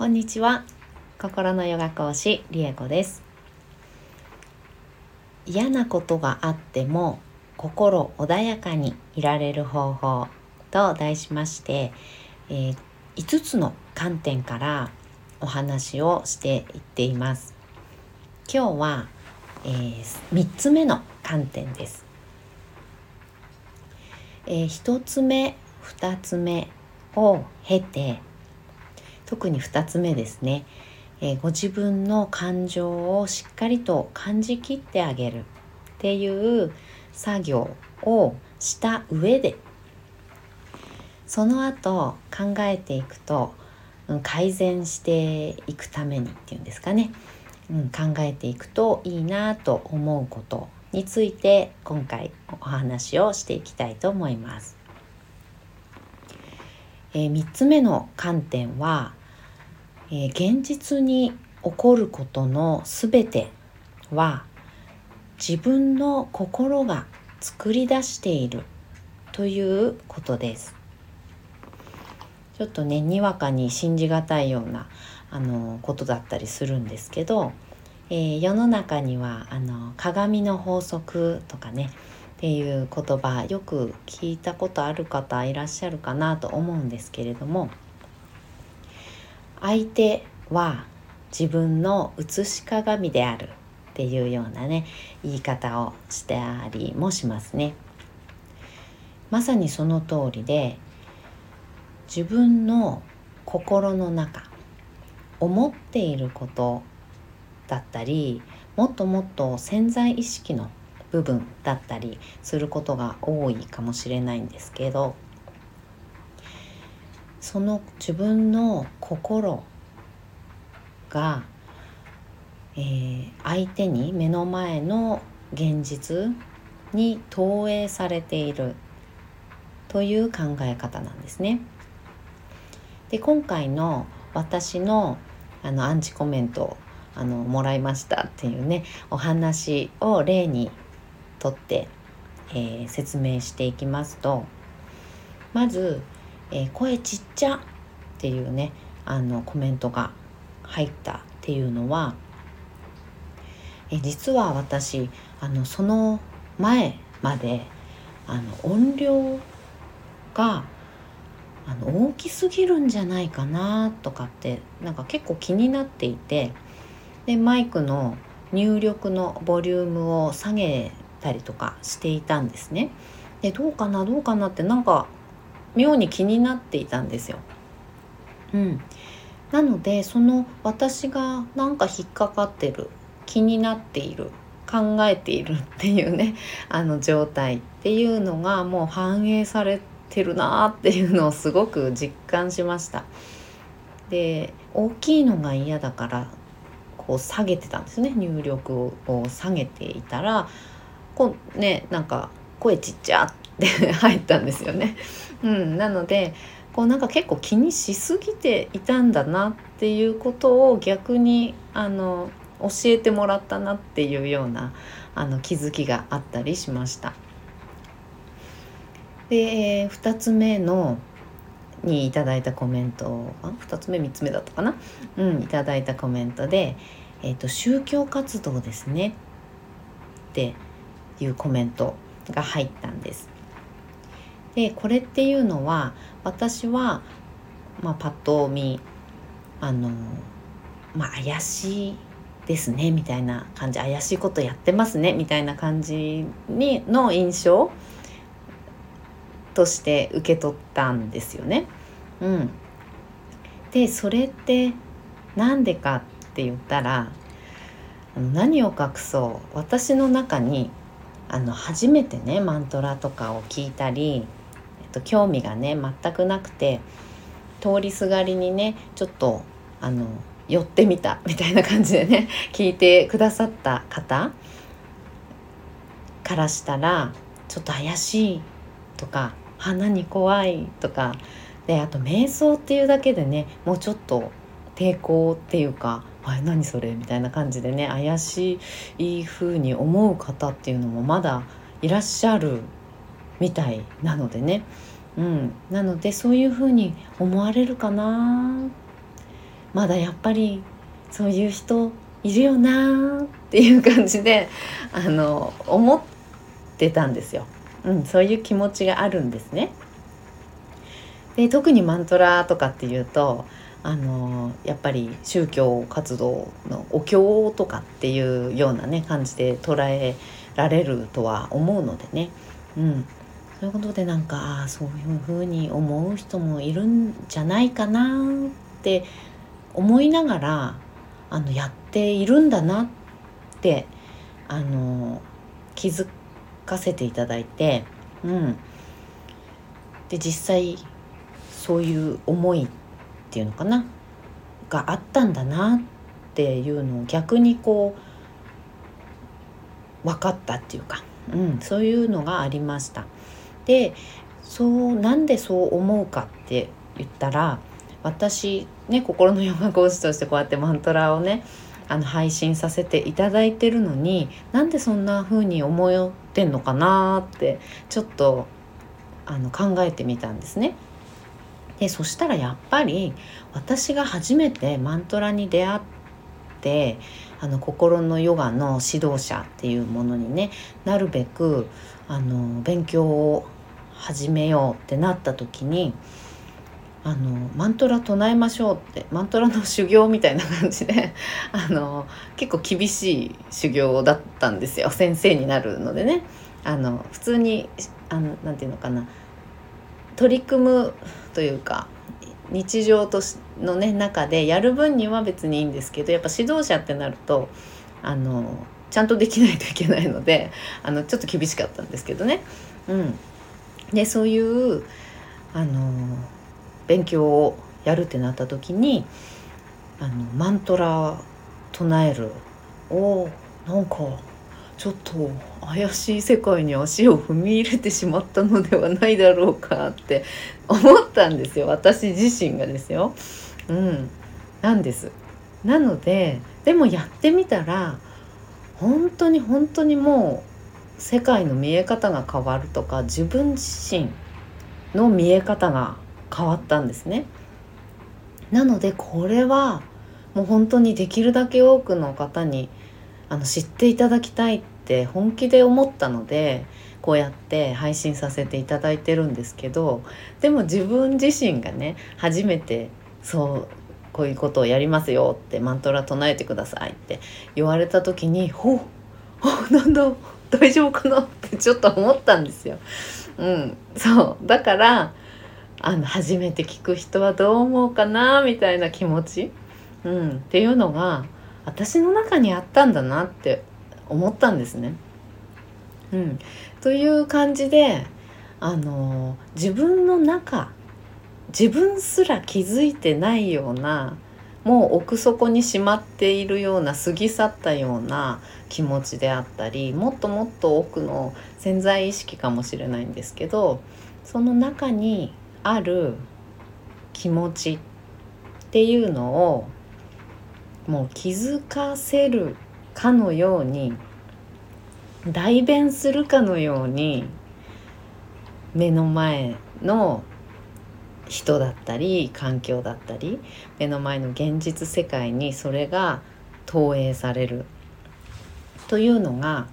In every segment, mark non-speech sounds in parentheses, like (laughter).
こんにちは。心のヨガ講師リエコです。嫌なことがあっても心穏やかにいられる方法と題しまして、えー、5つの観点からお話をしていっています。今日は、えー、3つ目の観点です、えー、1つ目2つ目を経て特に2つ目ですね、えー、ご自分の感情をしっかりと感じきってあげるっていう作業をした上でその後考えていくと、うん、改善していくためにっていうんですかね、うん、考えていくといいなと思うことについて今回お話をしていきたいと思います。えー、3つ目の観点はえー、現実に起こることの全ては自分の心が作り出しているということです。ちょっとねにわかに信じがたいようなあのことだったりするんですけど、えー、世の中にはあの鏡の法則とかねっていう言葉よく聞いたことある方いらっしゃるかなと思うんですけれども相手は自分の写し鏡であるっていうようなね言い方をしてありもしますね。まさにその通りで自分の心の中思っていることだったりもっともっと潜在意識の部分だったりすることが多いかもしれないんですけどその自分の心が、えー、相手に目の前の現実に投影されているという考え方なんですね。で今回の私のあのアンチコメントあのもらいましたっていうねお話を例にとって、えー、説明していきますとまずえー、声ちっちゃっていうねあのコメントが入ったっていうのは、えー、実は私あのその前まであの音量があの大きすぎるんじゃないかなとかってなんか結構気になっていてでマイクの入力のボリュームを下げたりとかしていたんですね。でどうかなどうかなってなんか妙に気になっていたんですよ。うん、なのでその私がなんか引っかかってる気になっている考えているっていうね (laughs) あの状態っていうのがもう反映されてるなっていうのをすごく実感しました。で大きいのが嫌だからこう下げてたんですね入力を下げていたらこうねなんか声ちっちゃって (laughs) 入ったんですよね。うん、なのでこうなんか結構気にしすぎていたんだなっていうことを逆にあの教えてもらったなっていうようなあの気づきがあったりしました。で2つ目のにいただいたコメントあ2つ目3つ目だったかな、うん、いただいたコメントで、えーと「宗教活動ですね」っていうコメントが入ったんです。でこれっていうのは私は、まあ、パッと見あのまあ怪しいですねみたいな感じ。怪しいことやってますねみたいな感じにの印象として受け取ったんですよね。うん、でそれって何でかって言ったら何を隠そう。私の中にあの初めてねマントラとかを聞いたりと興味がね全くなくて通りすがりにねちょっとあの寄ってみた (laughs) みたいな感じでね聞いてくださった方からしたらちょっと怪しいとか鼻に怖いとかであと瞑想っていうだけでねもうちょっと抵抗っていうか「あれ何それ?」みたいな感じでね怪しい風に思う方っていうのもまだいらっしゃるみたいなのでね、うん、なのでそういうふうに思われるかな。まだやっぱりそういう人いるよなっていう感じであの思ってたんですよ、うん、そういう気持ちがあるんですね。で特にマントラとかっていうとあのやっぱり宗教活動のお経とかっていうようなね感じで捉えられるとは思うのでね、うん、そういうことでなんかそういうふうに思う人もいるんじゃないかなって思いながらあのやっているんだなってあの気づかせていただいて、うん、で実際そういう思いっていうのかながあったんだなっていうのを逆にこう分かったっていうか、うん、そういうのがありました。でそうなんでそう思うかって言ったら私ね心のヨガ講師としてこうやってマントラをねあの配信させていただいてるのになんでそんな風に思ってんのかなってちょっとあの考えてみたんですね。でそしたらやっぱり私が初めてマントラに出会ってあの心のヨガの指導者っていうものにねなるべくあの勉強を始めようってなった時にあのマントラ唱えましょうってマントラの修行みたいな感じで (laughs) あの結構厳しい修行だったんですよ。先生になるのでね。あの普通にあのなんていうのかな。取り組むというか日常とのね中でやる分には別にいいんですけどやっぱ指導者ってなるとあのちゃんとできないといけないので (laughs) あのちょっと厳しかったんですけどね。うん、でそういうあの勉強をやるってなった時にあのマントラ唱えるおなんかちょっと怪しい世界に足を踏み入れてしまったのではないだろうかって思ったんですよ私自身がですよ。うん、なんです。なのででもやってみたら本当に本当にもう世界の見え方が変わるとか自分自身の見え方が変わったんですね。なのでこれはもう本当にできるだけ多くの方にあの知っていただきたいって本気で思ったのでこうやって配信させていただいてるんですけどでも自分自身がね初めてそうこういうことをやりますよってマントラ唱えてくださいって言われた時にほっなんだ大丈夫かなってちょっと思ったんですよ。うん、そうだからあの初めて聞く人はどう思うかなみたいな気持ち、うん、っていうのが私の中にあったんだなって思ったんですね。うん、という感じであの自分の中自分すら気づいてないようなもう奥底にしまっているような過ぎ去ったような気持ちであったりもっともっと奥の潜在意識かもしれないんですけどその中にある気持ちっていうのをもう気づかせるかのように代弁するかのように目の前の人だったり環境だったり目の前の現実世界にそれが投影されるというのが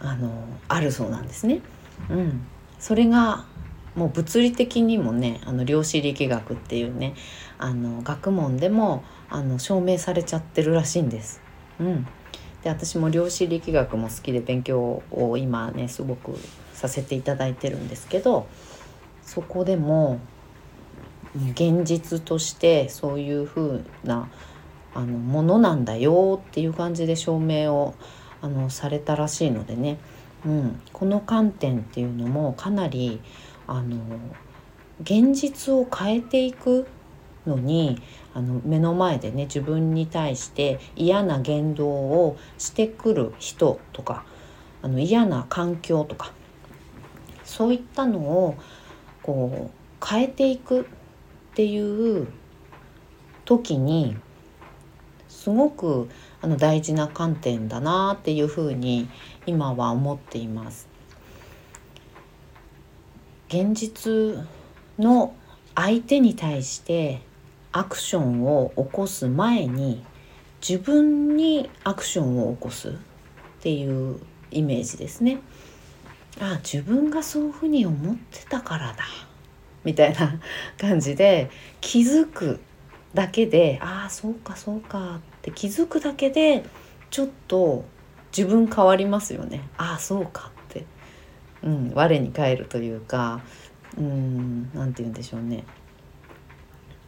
あのあるそうなんですね。うん、それがもう物理的にもねあの量子力学っていうねあの学問でもあの証明されちゃってるらしいんです。うん、で私も量子力学も好きで勉強を今ねすごくさせていただいてるんですけどそこでも現実としてそういうふうなあのものなんだよっていう感じで証明をあのされたらしいのでね、うん、この観点っていうのもかなりあの現実を変えていくのにあの目の前でね自分に対して嫌な言動をしてくる人とかあの嫌な環境とかそういったのをこう変えていくっていう時にすごくあの大事な観点だなっていうふうに今は思っています。現実の相手に対してアクションを起こす前に自分にアクションを起こすっていうイメージですね。あ自分がそういうふうに思ってたからだ。みたいな感じで気づくだけでああそうかそうかって気づくだけでちょっと自分変わりますよね。ああそうかって、うん、我に返るというかうん何て言うんでしょうね。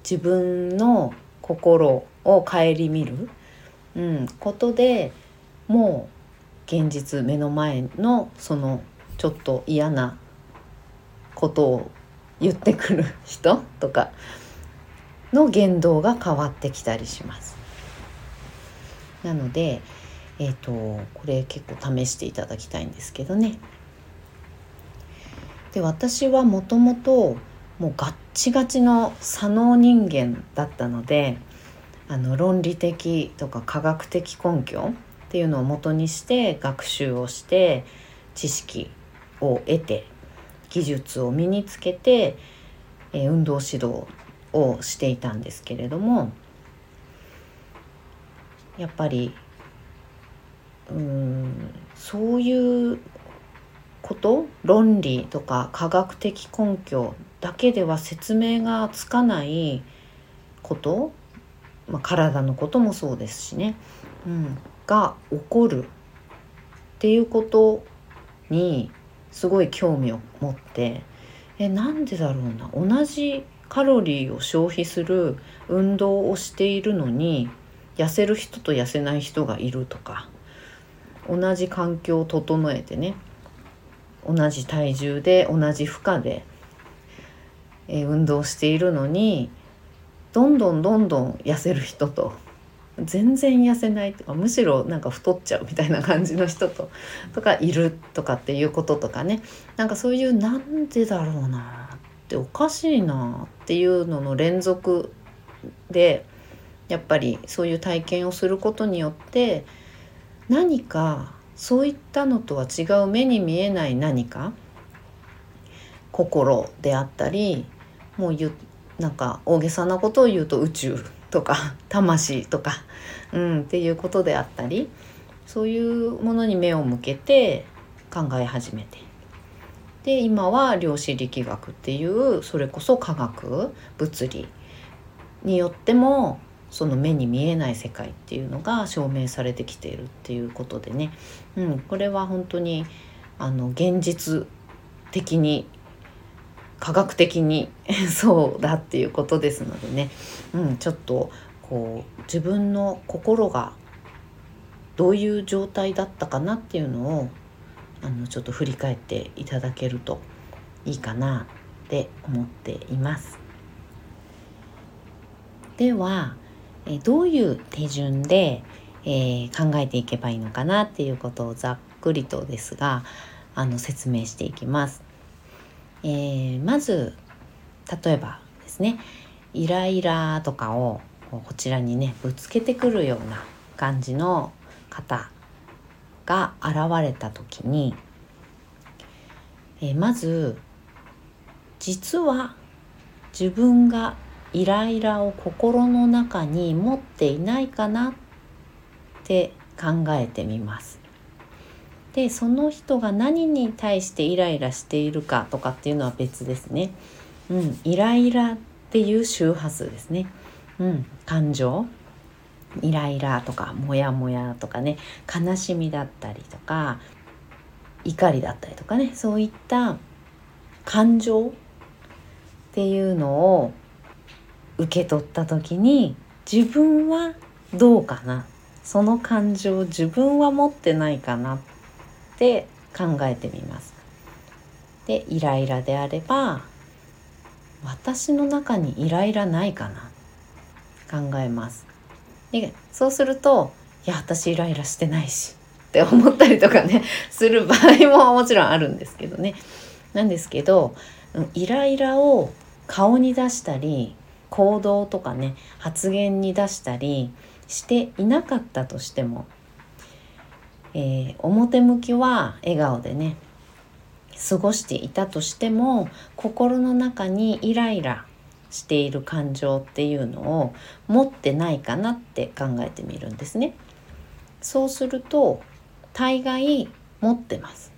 自分の心を顧みる、うん、ことでもう現実目の前のそのちょっと嫌なことを言ってくる人とかの言動が変わってきたりします。なので、えーと、これ結構試していただきたいんですけどね。で私はもともともうガッチガチの左脳人間だったのであの論理的とか科学的根拠っていうのを元にして学習をして知識を得て技術を身につけて、え、運動指導をしていたんですけれどもやっぱりうんそういうこと論理とか科学的根拠だけでは説明がつかないこと、まあ、体のこともそうですしね、うん、が起こるっていうことにすごい興味を持ってえなんでだろうな。同じカロリーを消費する運動をしているのに痩せる人と痩せない人がいるとか同じ環境を整えてね同じ体重で同じ負荷で、え、運動しているのにどんどんどんどん痩せる人と全然痩せないとかむしろなんか太っちゃうみたいな感じの人ととかいるとかっていうこととかね。なんかそういうなんでだろうなっておかしいなっていうのの連続でやっぱりそういう体験をすることによって何かそういったのとは違う目に見えない何か心であったりもうなんか大げさなことを言うと宇宙。とか魂とか、うん、っていうことであったりそういうものに目を向けて考え始めて。で今は量子力学っていうそれこそ科学物理によってもその目に見えない世界っていうのが証明されてきているっていうことでね、うん、これは本当にあの現実的に科学的に (laughs) そうだっていうことですのでね、うん、ちょっとこう自分の心がどういう状態だったかなっていうのをあのちょっと振り返っていただけるといいかなって思っています。ではえどういう手順で、えー、考えていけばいいのかなっていうことをざっくりとですがあの説明していきます。えー、まず例えばですねイライラとかをこちらにねぶつけてくるような感じの方が現れた時に、えー、まず実は自分がイライラを心の中に持っていないかなって考えてみます。でその人が何に対してイライラしているかとかっていうのは別ですね。うん、イライラっていう周波数ですね。うん、感情。イライラとかモヤモヤとかね。悲しみだったりとか怒りだったりとかね。そういった感情っていうのを受け取った時に自分はどうかな。その感情自分は持ってないかなって考えてみます。でイライラであれば私の中にイライラないかな？考えます。でそうするといや私イライラしてないしって思ったりとかね (laughs) する場合ももちろんあるんですけどねなんですけどイライラを顔に出したり行動とかね発言に出したりしていなかったとしても、えー、表向きは笑顔でね過ごしていたとしても心の中にイライラしている感情っていうのを持ってないかなって考えてみるんですね。そうすると大概持ってます。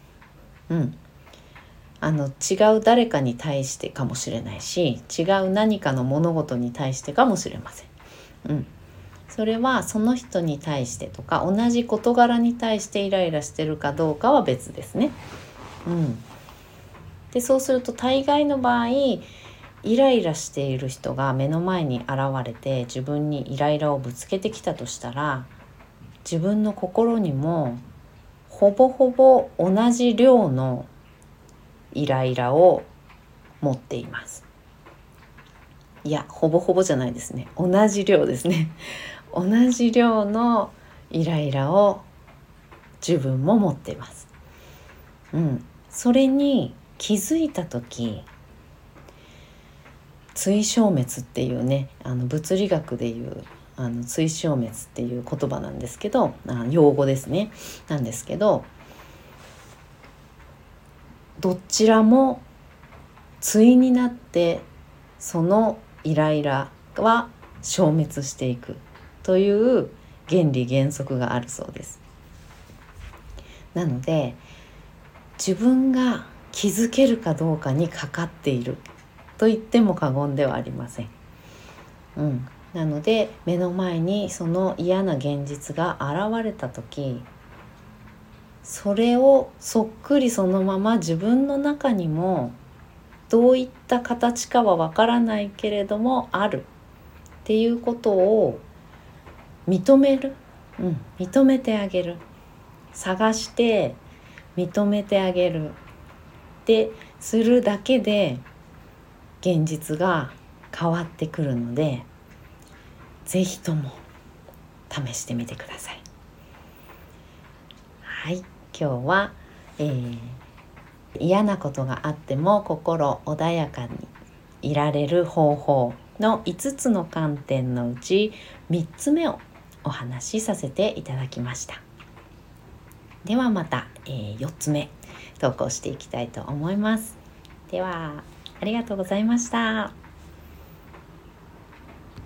うん。あの違う誰かに対してかもしれないし違う何かの物事に対してかもしれません。うん、それはその人に対してとか同じ事柄に対してイライラしてるかどうかは別ですね。うん、でそうすると大概の場合イライラしている人が目の前に現れて自分にイライラをぶつけてきたとしたら自分の心にもほぼほぼ同じ量のイライラを持っています。いやほぼほぼじゃないですね。同じ量ですね。(laughs) 同じ量のイライラを自分も持っています。うん。それに気づいた時追消滅っていうねあの物理学でいうあの追消滅っていう言葉なんですけどあ用語ですねなんですけどどちらも対になってそのイライラは消滅していくという原理原則があるそうです。なので自分が気づけるかどうかにかかっている。と言っても過言ではありません。うん、なので目の前にその嫌な現実が現れた時それをそっくりそのまま自分の中にもどういった形かはわからないけれどもある。っていうことを認める、うん、認めてあげる。探して認めてあげる。ってするだけで現実が変わってくるので是非とも試してみてください。はい。今日は、えー、嫌なことがあっても心穏やかにいられる方法の5つの観点のうち3つ目をお話しさせていただきました。ではまた、えー、4つ目投稿していきたいと思いますではありがとうございました。